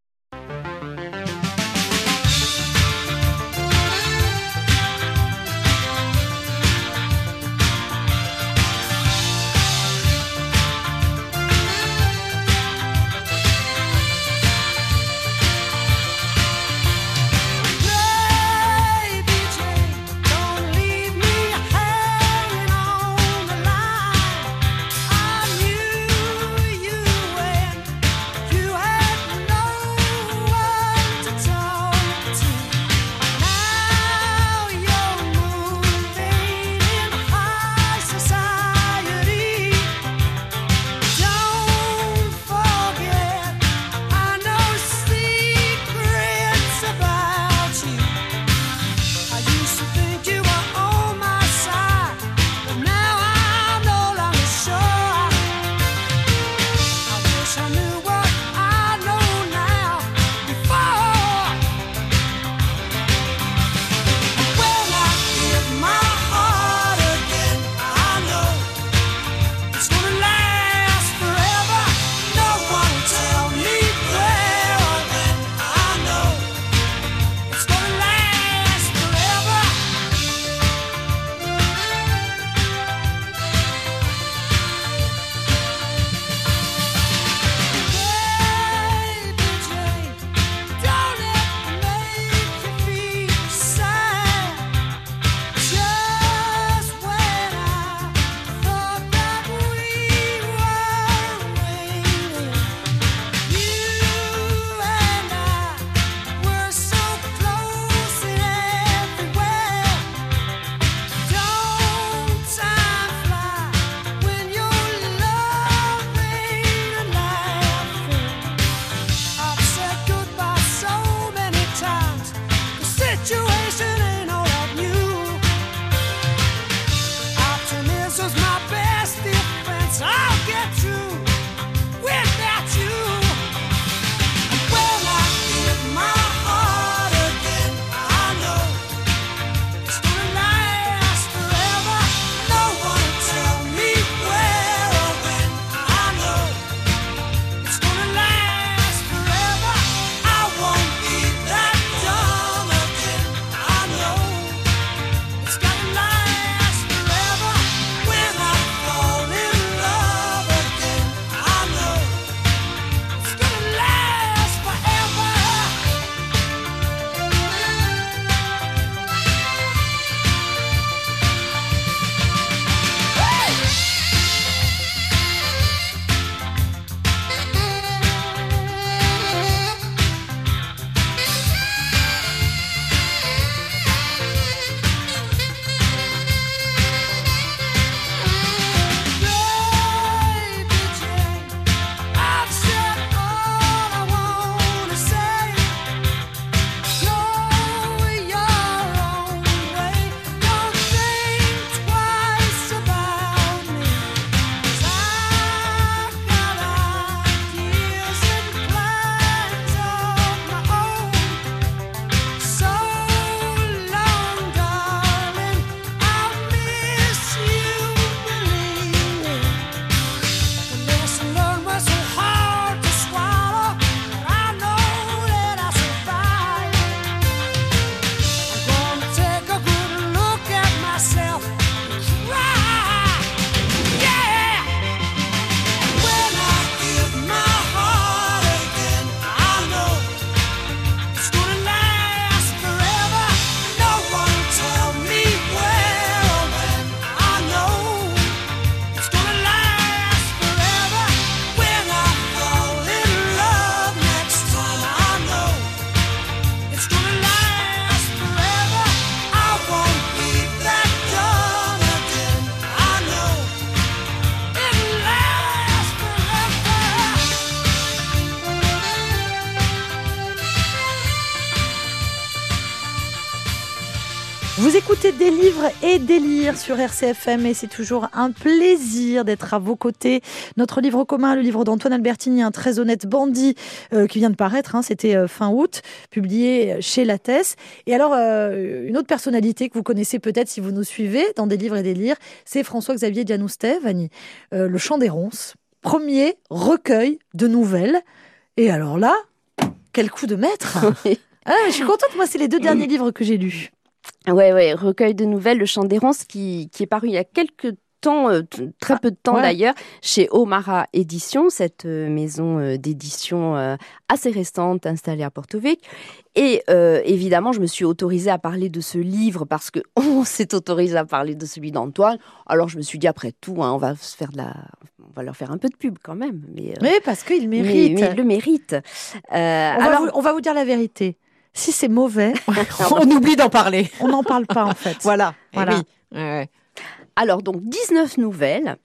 Et des lire sur RCFM et c'est toujours un plaisir d'être à vos côtés. Notre livre commun, le livre d'Antoine Albertini, Un très honnête bandit, euh, qui vient de paraître, hein, c'était euh, fin août, publié chez Lattès. Et alors, euh, une autre personnalité que vous connaissez peut-être si vous nous suivez dans des livres et des lires, c'est François-Xavier Dianoustève, Le Chant des Ronces, premier recueil de nouvelles. Et alors là, quel coup de maître <laughs> ah, Je suis contente, moi c'est les deux derniers livres que j'ai lus. Ouais, ouais, recueil de nouvelles, Le Chant d'errance, qui, qui est paru il y a quelques temps, euh, très peu de temps d'ailleurs, chez Omara Édition, cette euh, maison euh, d'édition assez récente installée à Porto Vecchio. Et évidemment, je me suis autorisée à parler de ce livre parce que <laughs> on s'est autorisé à parler de celui d'Antoine. Alors je me suis dit après tout, hein, on va se faire de la, on va leur faire un peu de pub quand même. Mais, parce qu'il mérite. Mais, il le mérite. on, alors, va on va vous dire la vérité. Si c'est mauvais, <laughs> on oublie d'en parler. On n'en parle pas en fait. voilà. Eh voilà. Alors donc 19 nouvelles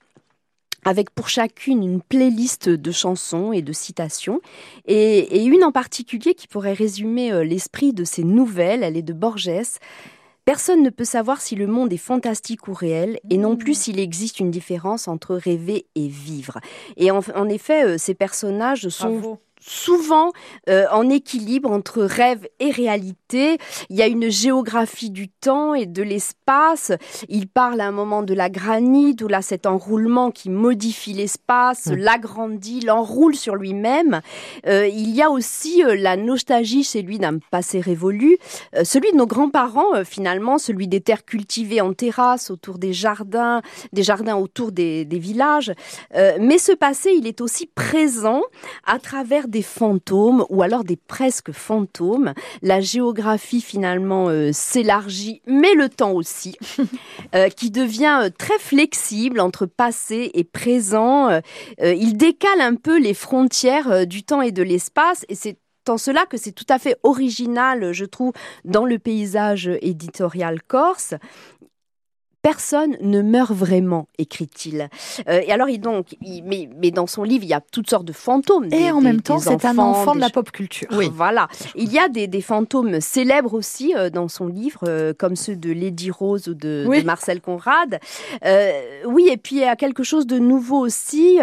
avec pour chacune une playlist de chansons et de citations, et, une en particulier qui pourrait résumer euh, l'esprit de ces nouvelles, elle est de Borges. Personne ne peut savoir si le monde est fantastique ou réel, et non plus mmh. s'il existe une différence entre rêver et vivre. Et en, effet, euh, ces personnages sont souvent euh, en équilibre entre rêve et réalité. Il y a une géographie du temps et de l'espace. Il parle à un moment de la granite, où là cet enroulement qui modifie l'espace, l'agrandit, l'enroule sur lui-même. Euh, il y a aussi euh, la nostalgie chez lui d'un passé révolu, celui de nos grands-parents finalement, celui des terres cultivées en terrasse autour des jardins, des jardins autour des, des villages. mais ce passé, il est aussi présent à travers des fantômes ou alors des presque fantômes. La géographie finalement euh, s'élargit, mais le temps aussi, <laughs> euh, qui devient euh, très flexible entre passé et présent. il décale un peu les frontières du temps et de l'espace et c'est en cela que c'est tout à fait original, je trouve, dans le paysage éditorial corse personne ne meurt vraiment, écrit-il. Euh, et alors, il, donc, mais, mais, dans son livre, il y a toutes sortes de fantômes. Et en même temps, c'est un enfant de la pop culture. Oui, voilà. Il y a des, fantômes célèbres aussi euh, dans son livre, euh, comme ceux de Lady Rose ou de, Marcel Conrad. oui, et puis il y a quelque chose de nouveau aussi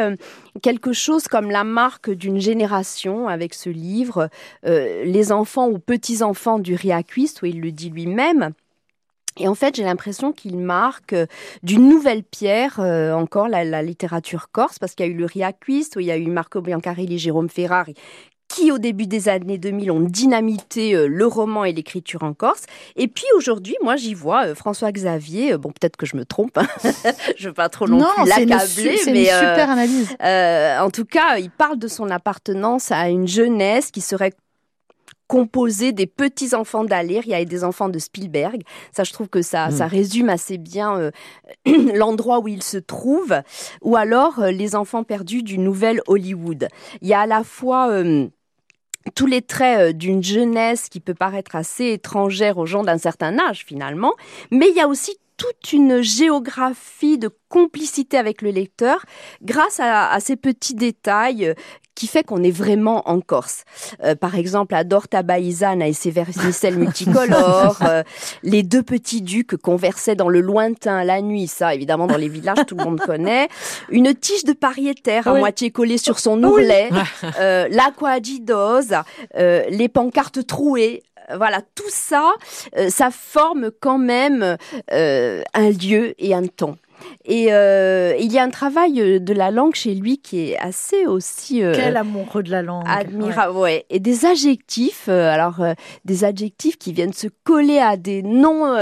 quelque chose comme la marque d'une génération avec ce livre, Les enfants ou petits-enfants du Riaquiste, où il le dit lui-même. Et en fait, j'ai l'impression qu'il marque euh, d'une nouvelle pierre euh, encore la, littérature corse, parce qu'il y a eu le Riaquist, où il y a eu Marco Biancarelli, Jérôme Ferrari, qui au début des années 2000 ont dynamité euh, le roman et l'écriture en Corse. Et puis aujourd'hui, moi j'y vois François Xavier. bon, peut-être que je me trompe. Hein. <laughs> je veux pas trop non, l'accabler, mais une super analyse. en tout cas, il parle de son appartenance à une jeunesse qui serait composé des petits enfants d'Aléria et des enfants de Spielberg. Ça, je trouve que ça, ça hmm. résume assez bien euh, <clears throat> l'endroit où ils se trouvent. Ou alors euh, les enfants perdus du nouvel Hollywood. Il y a à la fois euh, tous les traits d'une jeunesse qui peut paraître assez étrangère aux gens d'un certain âge finalement, mais il y a aussi toute une géographie de complicité avec le lecteur grâce à, ces petits détails qui fait qu'on est vraiment en Corse. Euh, par exemple, à Dorta Baïzana et ses vermicelles multicolores, <laughs> euh, les deux petits ducs conversaient dans le lointain la nuit, ça évidemment dans les villages tout le monde connaît, une tige de pariétaire à moitié collée sur son ourlet, euh, l'aquadidose, euh, les pancartes trouées, voilà, tout ça, ça forme quand même un lieu et un temps. Et euh, il y a un travail euh, de la langue chez lui qui est assez aussi. Euh, Quel amoureux de la langue. Admirable, ouais. Et des adjectifs, alors des adjectifs qui viennent se coller à des noms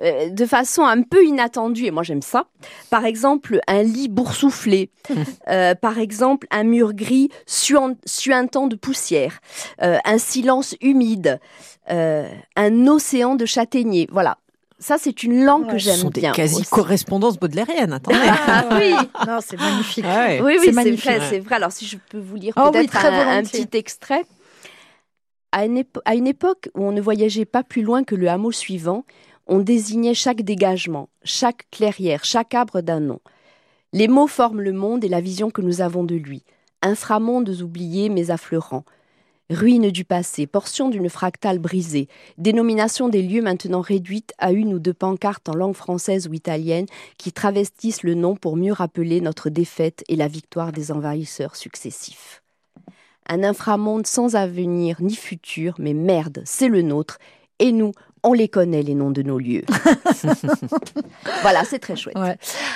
de façon un peu inattendue. Et moi, j'aime ça. Par exemple, un lit boursouflé. <laughs> par exemple, un mur gris suintant de poussière. un silence humide. un océan de châtaigniers. Voilà ça, c'est une langue que j'aime bien. Des quasi correspondances baudelairiennes. Attendez. <laughs> Ah, oui, <laughs> non, c'est magnifique. Oui, oui, c'est vrai, c'est vrai. Alors, si je peux vous lire oh peut-être un, petit extrait. À une, à une époque où on ne voyageait pas plus loin que le hameau suivant, on désignait chaque dégagement, chaque clairière, chaque arbre d'un nom. Les mots forment le monde et la vision que nous avons de lui. Inframondes oubliés mais affleurants. Ruines du passé, portion d'une fractale brisée, dénomination des lieux maintenant réduite à une ou deux pancartes en langue française ou italienne qui travestissent le nom pour mieux rappeler notre défaite et la victoire des envahisseurs successifs. Un inframonde sans avenir ni futur, mais merde, c'est le nôtre, et nous, on les connaît, les noms de nos lieux. <laughs> voilà, c'est très chouette.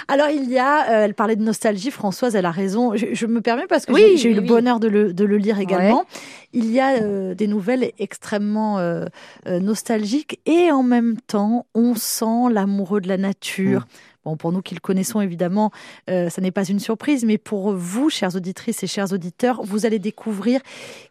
Alors, il y a, euh, elle parlait de nostalgie, Françoise, elle a raison. Je, me permets parce que oui, j'ai eu le bonheur de le, de le lire également. Il y a euh, des nouvelles extrêmement euh, nostalgiques et en même temps, on sent l'amoureux de la nature. Mm. Bon, pour nous qui le connaissons, évidemment, ça n'est pas une surprise, mais pour vous, chères auditrices et chers auditeurs, vous allez découvrir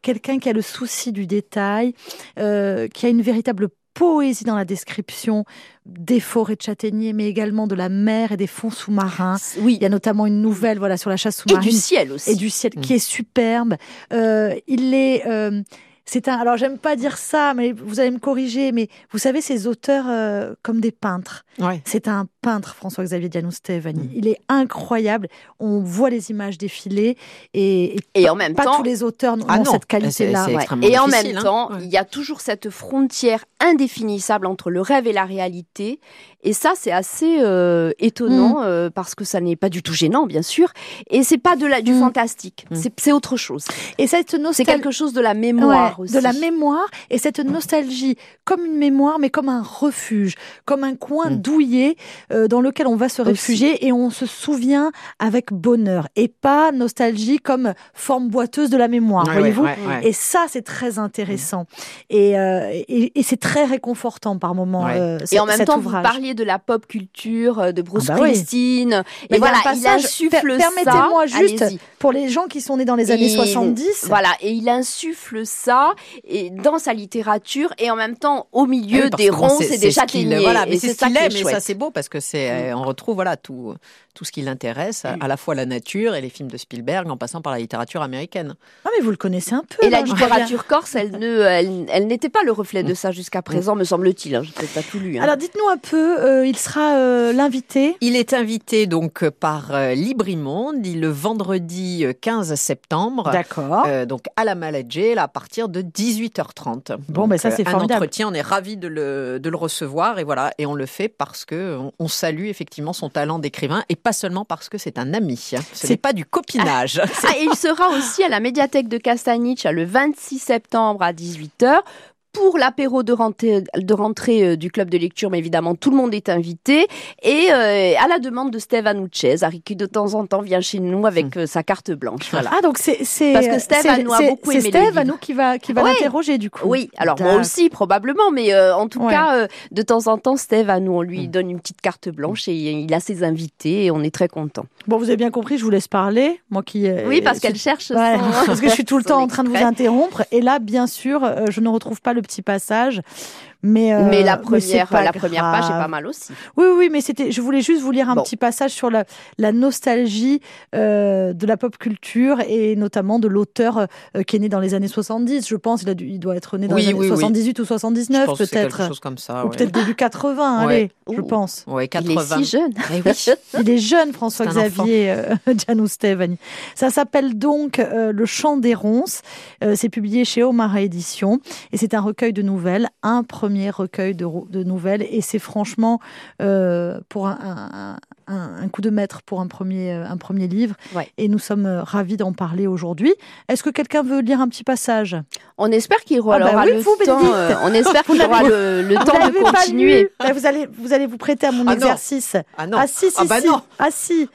quelqu'un qui a le souci du détail, qui a une véritable poésie dans la description des forêts de châtaigniers, mais également de la mer et des fonds sous-marins. Oui. Il y a notamment une nouvelle voilà, sur la chasse sous-marine. Et du ciel aussi. Et du ciel, qui est superbe. Euh, il est... Euh, c'est un. Alors, j'aime pas dire ça, mais vous allez me corriger. Mais vous savez, ces auteurs euh, comme des peintres. C'est un peintre, François-Xavier Dianou Stevani. Mm. Il est incroyable. On voit les images défiler et, et, en même pas temps, tous les auteurs ah ont cette qualité-là. Et en même hein. temps, il y a toujours cette frontière indéfinissable entre le rêve et la réalité. Et ça, c'est assez euh, étonnant mm. euh, parce que ça n'est pas du tout gênant, bien sûr. Et c'est pas de la, du mm. fantastique. C'est autre chose. Et cette c'est quelque chose de la mémoire aussi. De la mémoire et cette nostalgie comme une mémoire, mais comme un refuge, comme un coin douillet euh, dans lequel on va se réfugier et on se souvient avec bonheur et pas nostalgie comme forme boiteuse de la mémoire, voyez-vous. et ça, c'est très intéressant et, euh, et, c'est très réconfortant par moments. Euh, et en même temps, vous parliez de la pop culture, de Bruce ah bah Springsteen. Et voilà, il insuffle ça. Permettez-moi juste, pour les gens qui sont nés dans les années 70. Voilà, et il insuffle ça et dans sa littérature et en même temps au milieu des ronces et des châtaigniers. Voilà, mais c'est ce qu'il aime, mais ça c'est beau parce que c'est, mm. euh, on retrouve voilà tout, tout ce qui l'intéresse, à la fois la nature et les films de Spielberg, en passant par la littérature américaine. Ah mais vous le connaissez un peu. Et la littérature <laughs> corse, elle ne, elle, n'était pas le reflet de ça jusqu'à présent, me semble-t-il. Hein. Je n'ai pas tout lu. Hein. Alors dites-nous un peu, euh, il sera euh, l'invité. Il est invité donc par Librimonde le vendredi 15 septembre. D'accord. donc à la Maladjé, à partir de 18h30. Bon, ben ça c'est formidable. Un entretien, on est ravis de le, de le recevoir et voilà, et on le fait parce que on, salue effectivement son talent d'écrivain et pas seulement parce que c'est un ami. Ce n'est pas du copinage. Ah, il sera aussi à la médiathèque de Castanich le 26 septembre à 18h pour l'apéro de rentrée, de rentrée euh, du club de lecture, mais évidemment tout le monde est invité. Et euh, à la demande de Steve Anuchez, qui de temps en temps vient chez nous avec hmm. euh, sa carte blanche. Voilà. Ah donc c'est parce que Steve a beaucoup aimé C'est Steve Anou qui va qui va l'interroger du coup. Oui, alors moi aussi probablement, mais en tout cas de temps en temps Steve Anou on lui hmm. donne une petite carte blanche et il a ses invités et on est très content. Bon vous avez bien compris, je vous laisse parler, moi qui. oui parce qu'elle cherche. <laughs> parce que je suis tout le <laughs> temps en train de vous interrompre et là bien sûr je ne retrouve pas le petit passage. Mais, euh, mais la première, la première page est pas mal aussi. Oui, oui, mais c'était. Je voulais juste vous lire un petit passage sur la, la nostalgie euh, de la pop culture et notamment de l'auteur euh, qui est né dans les années 70. Je pense il, a il doit être né dans les années 78 ou 79 peut-être. Quelque chose comme ça. Ou peut-être début 80. Allez, je pense. Ouais, 80. Il est si jeune. Eh oui. <laughs> il est jeune, François-Xavier Janou <laughs> Stevani. Ça s'appelle donc Le Chant des ronces. c'est publié chez Omar Édition et c'est un recueil de nouvelles, un premier recueil de, de nouvelles et c'est franchement euh, pour un, un, coup de maître pour un premier, euh, un premier livre et nous sommes euh, ravis d'en parler aujourd'hui. Est-ce que quelqu'un veut lire un petit passage? On espère qu'il aura, ah bah le temps. on espère <laughs> qu'il aura le, temps de continuer. Bah, vous allez vous allez vous prêter à mon ah exercice. Ah non. Ah si si ah bah Non. Ah si.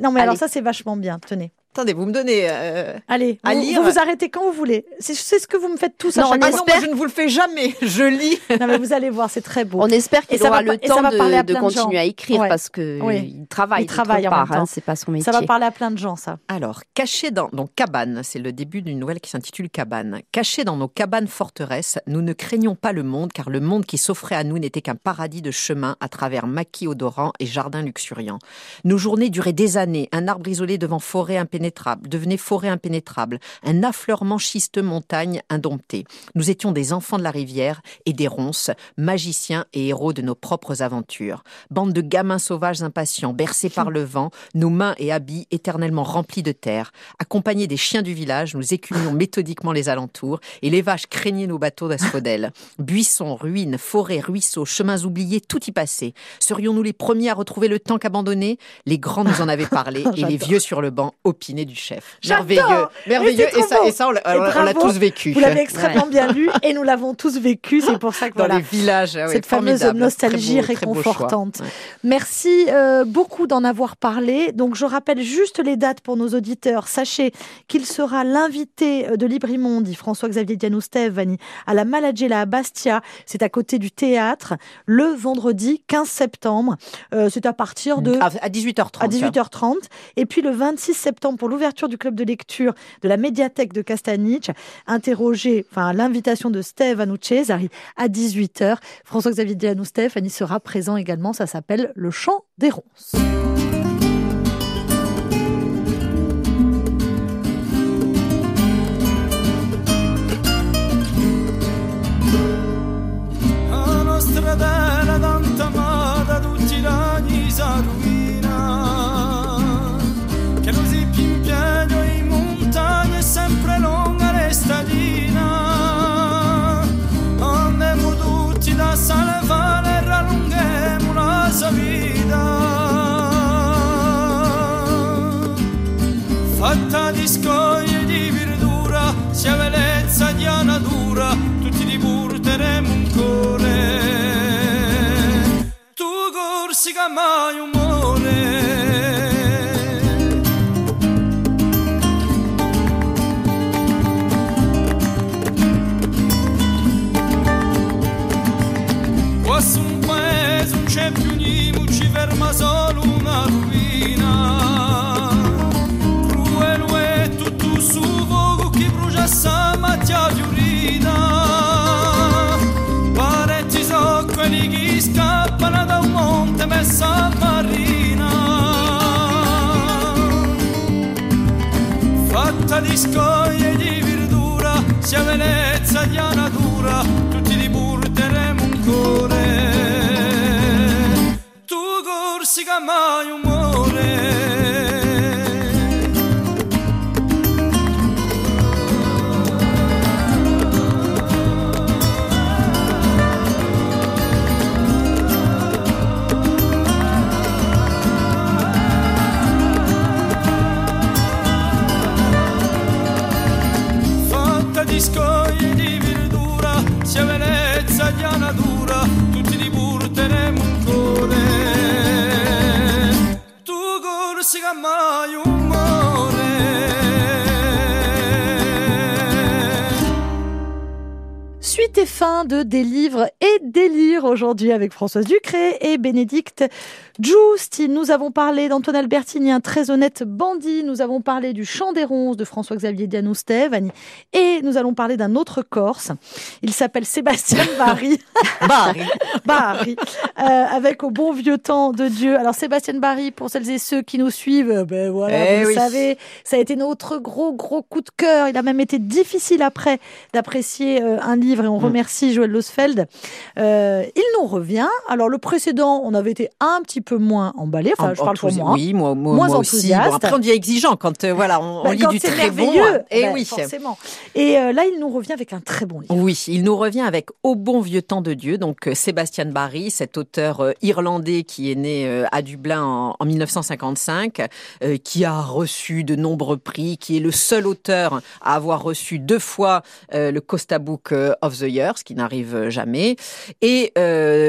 Non mais alors ça c'est vachement bien. Tenez. Attendez, vous me donnez euh, Allez, à vous, lire. Vous vous arrêtez quand vous voulez. C'est ce que vous me faites tous non, à chaque fois. Non, moi, je ne vous le fais jamais. <laughs> Je lis. non, mais vous allez voir, c'est très beau. On espère qu'il aura le temps de, de continuer à écrire parce que il travaille. Il travaille en part, hein, c'est pas son métier. Ça va parler à plein de gens, ça. Alors, caché dans donc cabane, c'est le début d'une nouvelle qui s'intitule Cabane. Caché dans nos cabanes forteresses, nous ne craignons pas le monde, car le monde qui s'offrait à nous n'était qu'un paradis de chemin à travers maquis odorants et jardins luxuriants. Nos journées duraient des années, un arbre isolé devant forêt impénétrable impénétrable, devenait forêt impénétrable, un affleurement schiste montagne indomptée. Nous étions des enfants de la rivière et des ronces, magiciens et héros de nos propres aventures. Bande de gamins sauvages impatients, bercés par le vent, nos mains et habits éternellement remplis de terre. Accompagnés des chiens du village, nous écumions méthodiquement les alentours et les vaches craignaient nos bateaux d'asphodèles. Buissons, ruines, forêts, ruisseaux, chemins oubliés, tout y passait. Serions-nous les premiers à retrouver le temps qu'abandonné Les grands nous en avaient parlé <laughs> et les vieux sur le banc opinaient du chef. Merveilleux, merveilleux. Et, ça, et ça, on l'a tous vécu. Vous l'avez extrêmement bien lu et nous l'avons tous vécu. C'est pour ça que dans les villages, ah cette fameuse nostalgie réconfortante. Merci euh, beaucoup d'en avoir parlé. Donc je rappelle juste les dates pour nos auditeurs. Sachez qu'il sera l'invité euh, de Librimondi, François-Xavier Dianoustev, à la Malagela à Bastia. C'est à côté du théâtre le vendredi 15 septembre. Euh, c'est à partir de à 18h30. À 18h30. Et puis le 26 septembre pour l'ouverture du club de lecture de la médiathèque de Castanic, interrogé, enfin l'invitation de Steve arrive à 18h. François-Xavier Dianou Stéphanie sera présent également. Ça s'appelle Le Chant des Ronces. Di urina Parecchi so quelli che scappano da un monte messa marina fatta di scoglie di verdura sia bellezza di natura tutti li porteremo un cuore. Tu corsi che de Des livres aujourd'hui avec Françoise Ducré et Bénédicte Giusti. Nous avons parlé d'Antoine Albertini, un très honnête bandit. Nous avons parlé du Chant des Ronces de François-Xavier Dianoustev. Et nous allons parler d'un autre Corse. Il s'appelle Sébastien <laughs> Barry. Barry. <laughs> Barry. Euh, avec au bon vieux temps de Dieu. Alors Sébastien Barry, pour celles et ceux qui nous suivent, euh, ben voilà, eh vous savez, ça a été notre gros gros coup de cœur. Il a même été difficile après d'apprécier euh, un livre et on mm. remercie Joël Losfeld. il nous revient. Alors le précédent, on avait été un petit peu moins emballé. Enfin, je parle pour moi. Oui, moi, moins aussi. après, on devient exigeant quand voilà, on, bah, lit du très bon. Et bah, oui, forcément. Et là, il nous revient avec un très bon livre. Oui, il nous revient avec Au bon vieux temps de Dieu. Donc Sébastien Barry, cet auteur euh, irlandais qui est né euh, à Dublin en, 1955, euh, qui a reçu de nombreux prix, qui est le seul auteur à avoir reçu deux fois le Costa Book of the Year, ce qui n'arrive jamais. Et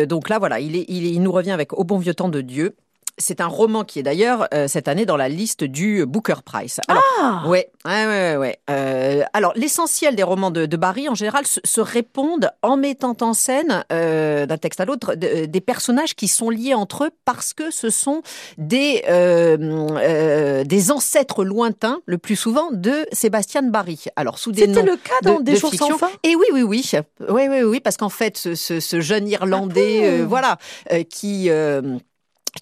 donc là, voilà, il nous revient avec Au bon vieux temps de Dieu. C'est un roman qui est d'ailleurs euh, cette année dans la liste du Booker Prize. Alors, ah ouais, ouais, ouais, ouais. Euh, alors l'essentiel des romans de, Barry en général se, répondent en mettant en scène euh, d'un texte à l'autre des personnages qui sont liés entre eux parce que ce sont des des ancêtres lointains le plus souvent de Sébastien Barry. Alors sous des C'était le cas dans Des jours sans fin. Et oui, oui, oui, oui, oui, oui, parce qu'en fait ce, ce, jeune Irlandais, ah voilà, qui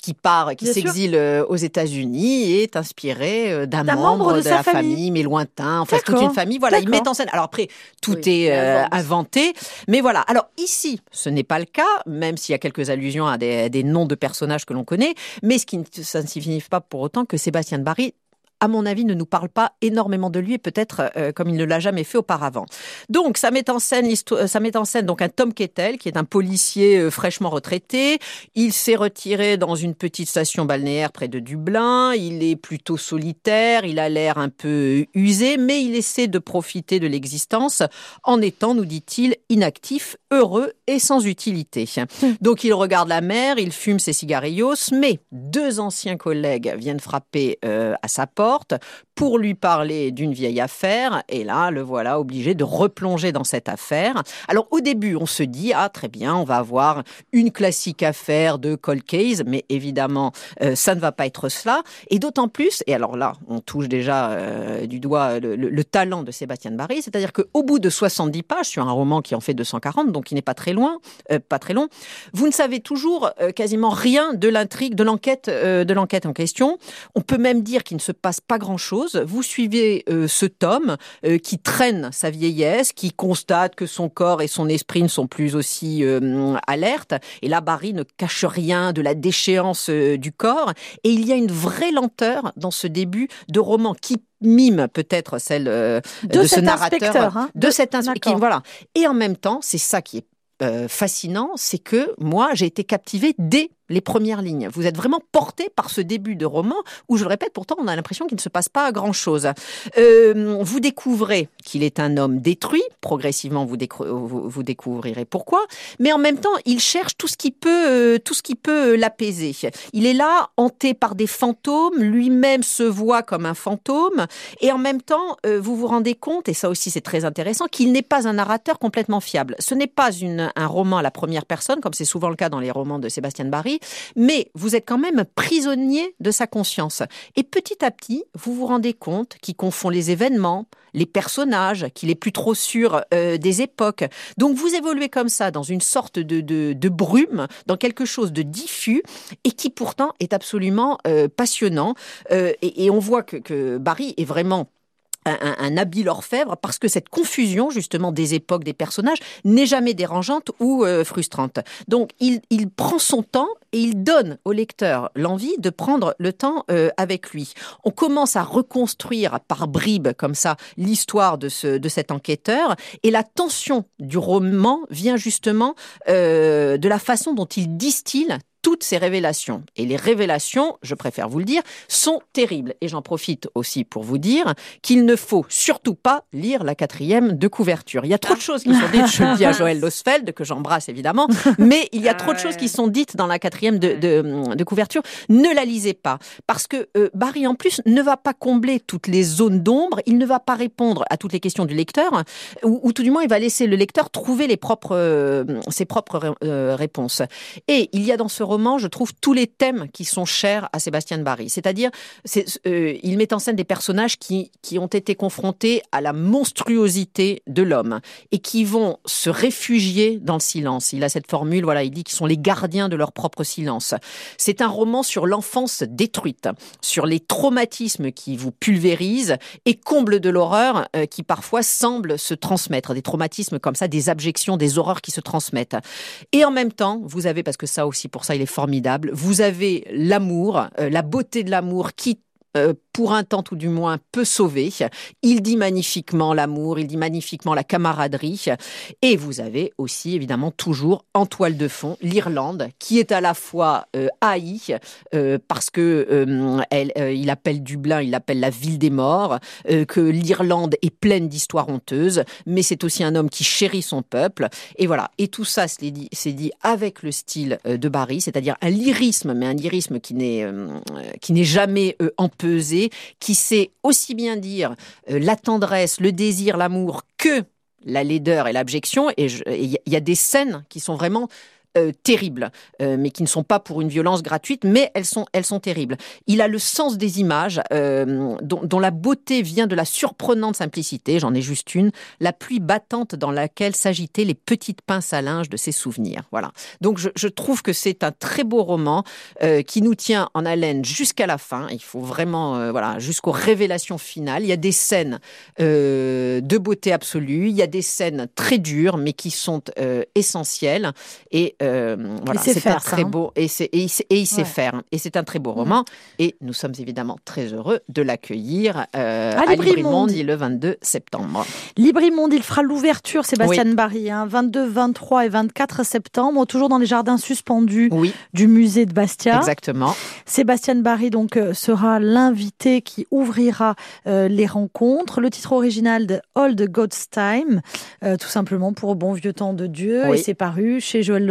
qui part, qui s'exile euh, aux États-Unis est inspiré euh, d'un membre, de, la famille. mais lointain. Enfin, toute une famille. Voilà, il met en scène. Alors après, tout est euh, inventé, mais voilà. Alors ici, ce n'est pas le cas, même s'il y a quelques allusions à des, des noms de personnages que l'on connaît, mais ce qui ça ne signifie pas pour autant que Sébastien de Barry à mon avis, ne nous parle pas énormément de lui et peut-être euh, comme il ne l'a jamais fait auparavant. Donc, ça met en scène, euh, ça met en scène donc un Tom Kettel qui est un policier euh, fraîchement retraité. Il s'est retiré dans une petite station balnéaire près de Dublin. Il est plutôt solitaire. Il a l'air un peu usé, mais il essaie de profiter de l'existence en étant, nous dit-il, inactif, heureux et sans utilité. <laughs> Donc, il regarde la mer, il fume ses cigarillos, mais deux anciens collègues viennent frapper à sa porte forte pour lui parler d'une vieille affaire. Et là, le voilà obligé de replonger dans cette affaire. Alors au début, on se dit, ah très bien, on va avoir une classique affaire de cold case, mais évidemment, euh, ça ne va pas être cela. Et d'autant plus, et alors là, on touche déjà euh, du doigt le, talent de Sébastien Barry, c'est-à-dire qu'au bout de 70 pages, sur un roman qui en fait 240, donc qui n'est pas très loin, euh, pas très long, vous ne savez toujours quasiment rien de l'intrigue, de l'enquête, de l'enquête en question. On peut même dire qu'il ne se passe pas grand-chose. Vous suivez euh, ce Tom euh, qui traîne sa vieillesse, qui constate que son corps et son esprit ne sont plus aussi euh, alertes. Et là, Barry ne cache rien de la déchéance du corps. Et il y a une vraie lenteur dans ce début de roman qui mime peut-être celle de, ce narrateur, hein. de, cet inspecteur. Voilà. Et en même temps, c'est ça qui est fascinant, c'est que moi, j'ai été captivée dès les premières lignes. Vous êtes vraiment porté par ce début de roman où, je le répète, pourtant on a l'impression qu'il ne se passe pas grand-chose. Euh, vous découvrez qu'il est un homme détruit, progressivement vous, vous, découvrirez pourquoi, mais en même temps il cherche tout ce qui peut, euh, tout ce qui peut l'apaiser. Il est là, hanté par des fantômes, lui-même se voit comme un fantôme, et en même temps euh, vous vous rendez compte, et ça aussi c'est très intéressant, qu'il n'est pas un narrateur complètement fiable. Ce n'est pas un roman à la première personne, comme c'est souvent le cas dans les romans de Sébastien Barry, mais vous êtes quand même prisonnier de sa conscience. Et petit à petit, vous vous rendez compte qu'il confond les événements, les personnages, qu'il est plus trop sûr euh, des époques. Donc vous évoluez comme ça dans une sorte de, brume, dans quelque chose de diffus et qui pourtant est absolument euh, passionnant. Euh, et, on voit que, que Barry est vraiment un, habile orfèvre parce que cette confusion justement des époques, des personnages n'est jamais dérangeante ou euh, frustrante. Donc il, il, prend son temps et il donne au lecteur l'envie de prendre le temps euh, avec lui. On commence à reconstruire par bribes comme ça l'histoire de, ce, de cet enquêteur et la tension du roman vient justement euh, de la façon dont il distille toutes ces révélations. Et les révélations, je préfère vous le dire, sont terribles. Et j'en profite aussi pour vous dire qu'il ne faut surtout pas lire la quatrième de couverture. Il y a trop de choses qui sont dites, je le dis à Joël Losfeld, que j'embrasse évidemment, mais il y a <laughs> trop de choses qui sont dites dans la quatrième de, de, couverture. Ne la lisez pas. Parce que euh, Barry, en plus, ne va pas combler toutes les zones d'ombre, il ne va pas répondre à toutes les questions du lecteur, ou, tout du moins, il va laisser le lecteur trouver les propres, euh, ses propres euh, réponses. Et il y a dans ce roman je trouve tous les thèmes qui sont chers à Sébastien de Barry. C'est-à-dire, euh, il met en scène des personnages qui, qui ont été confrontés à la monstruosité de l'homme et qui vont se réfugier dans le silence. Il a cette formule, voilà, il dit qu'ils sont les gardiens de leur propre silence. C'est un roman sur l'enfance détruite, sur les traumatismes qui vous pulvérisent et comble de l'horreur euh, qui parfois semble se transmettre. Des traumatismes comme ça, des abjections, des horreurs qui se transmettent. Et en même temps, vous avez, parce que ça aussi, pour ça, il est formidable. Vous avez l'amour, euh, la beauté de l'amour qui euh, pour un temps tout du moins, peut sauver. Il dit magnifiquement l'amour, il dit magnifiquement la camaraderie. Et vous avez aussi, évidemment, toujours en toile de fond l'Irlande, qui est à la fois euh, haï, euh, parce que elle, il appelle Dublin, il appelle la ville des morts, que l'Irlande est pleine d'histoires honteuses, mais c'est aussi un homme qui chérit son peuple. Et voilà. Et tout ça, c'est dit, dit avec le style de Barry, c'est-à-dire un lyrisme, mais un lyrisme qui n'est, qui n'est jamais empesé qui sait aussi bien dire euh, la tendresse, le désir, l'amour que la laideur et l'abjection. Et il y a des scènes qui sont vraiment terribles, mais qui ne sont pas pour une violence gratuite, mais elles sont, elles sont terribles. Il a le sens des images, dont, dont, la beauté vient de la surprenante simplicité, j'en ai juste une, la pluie battante dans laquelle s'agitaient les petites pinces à linge de ses souvenirs. Voilà. Donc je, je trouve que c'est un très beau roman qui nous tient en haleine jusqu'à la fin. Il faut vraiment, voilà, jusqu'aux révélations finales. Il y a des scènes de beauté absolue, il y a des scènes très dures, mais qui sont essentielles. Et voilà, c'est un très hein. beau et, et, et il sait faire. Et c'est un très beau roman. Et nous sommes évidemment très heureux de l'accueillir euh, à, Librimondi le 22 septembre. Librimondi, il fera l'ouverture, Sébastien Barry, 22, 23 et 24 septembre, toujours dans les jardins suspendus du musée de Bastia. Exactement. Sébastien Barry donc euh, sera l'invité qui ouvrira euh, les rencontres. Le titre original de Old God's Time, euh, tout simplement pour bon vieux temps de Dieu, et c'est paru chez Joël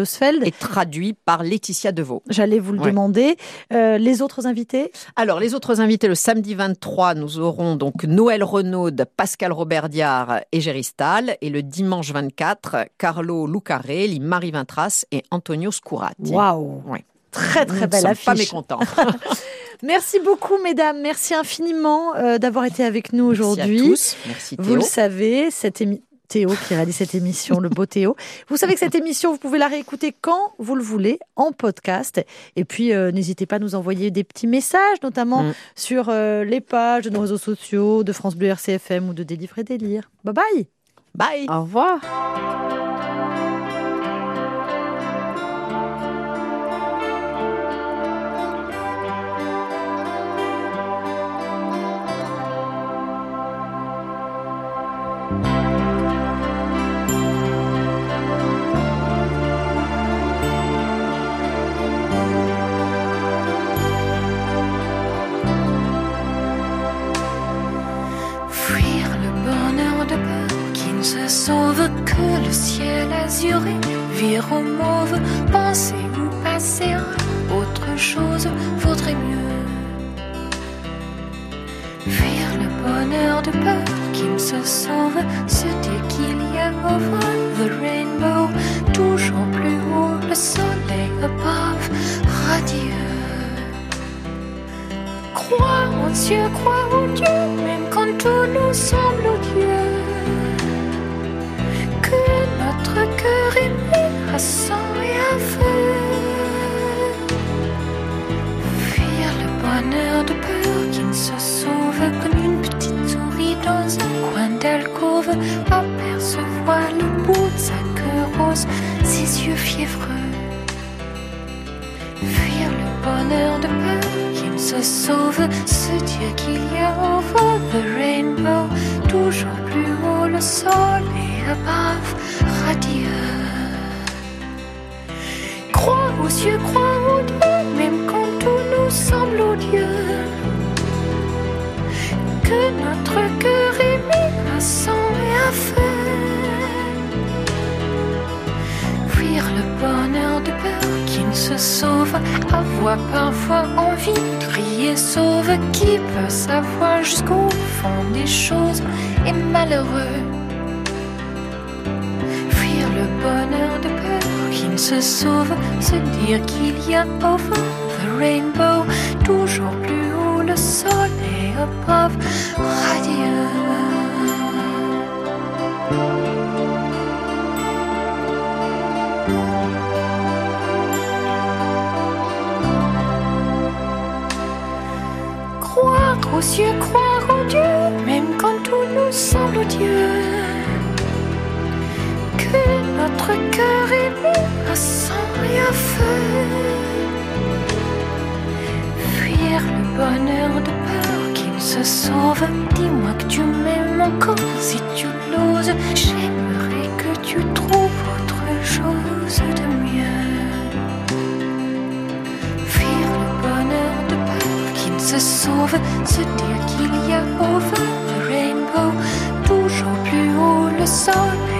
Et traduit par Laetitia Deveau. J'allais vous le demander. les autres invités? Alors, les autres invités, le samedi 23, nous aurons donc Noël Renaud, Pascal Robert Diard et Géry Stahl. Et le dimanche 24, Carlo Lucarelli, Marie Vintras et Antonio Scurati. Waouh Très très belle affiche. Pas mécontent. <laughs> Merci beaucoup, mesdames. Merci infiniment euh, d'avoir été avec nous aujourd'hui. Merci à tous. Merci Vous le savez, cette émission. Théo qui réalise cette émission, le beau Théo. Vous savez que cette émission, vous pouvez la réécouter quand vous le voulez, en podcast. Et puis, euh, n'hésitez pas à nous envoyer des petits messages, notamment mm. sur euh, les pages de nos réseaux sociaux, de France Bleu RCFM ou de Délivre et Délire. Bye bye Bye Au revoir sauve que le ciel azuré vire au mauve, penser ou passer autre chose? Vaudrait mieux. Fuir le bonheur de peur qui me se sauve, dire qu'il y a over the rainbow, toujours plus haut le soleil above, radieux. Crois en Dieu, crois en Dieu, même quand tout nous semble odieux Apercevoir le bout de sa queue rose, ses yeux fiévreux. Fuir le bonheur de peur qui ne se sauve, se dire qu'il y a over the rainbow, toujours plus haut le soleil above radieux. Crois aux cieux, crois aux dieux, même quand tout nous semble odieux. Que notre cœur est mis à sang et à feu. Se sauve, avoir parfois envie de crier sauve, qui peut savoir jusqu'au fond des choses est malheureux? Bonheur de peur qui se sauve, se dire qu'il y a over the rainbow, toujours plus haut le soleil above, radieux. Cieux, croire en Dieu, même quand tout nous semble Dieu notre cœur est mis à sang et feu. Fuir le bonheur de peur qui ne se sauve. Dis-moi que tu m'aimes encore si tu l'oses. J'aimerais que tu trouves autre chose de mieux. Se sauve. Se dire qu'il y a over the rainbow, toujours plus haut le sol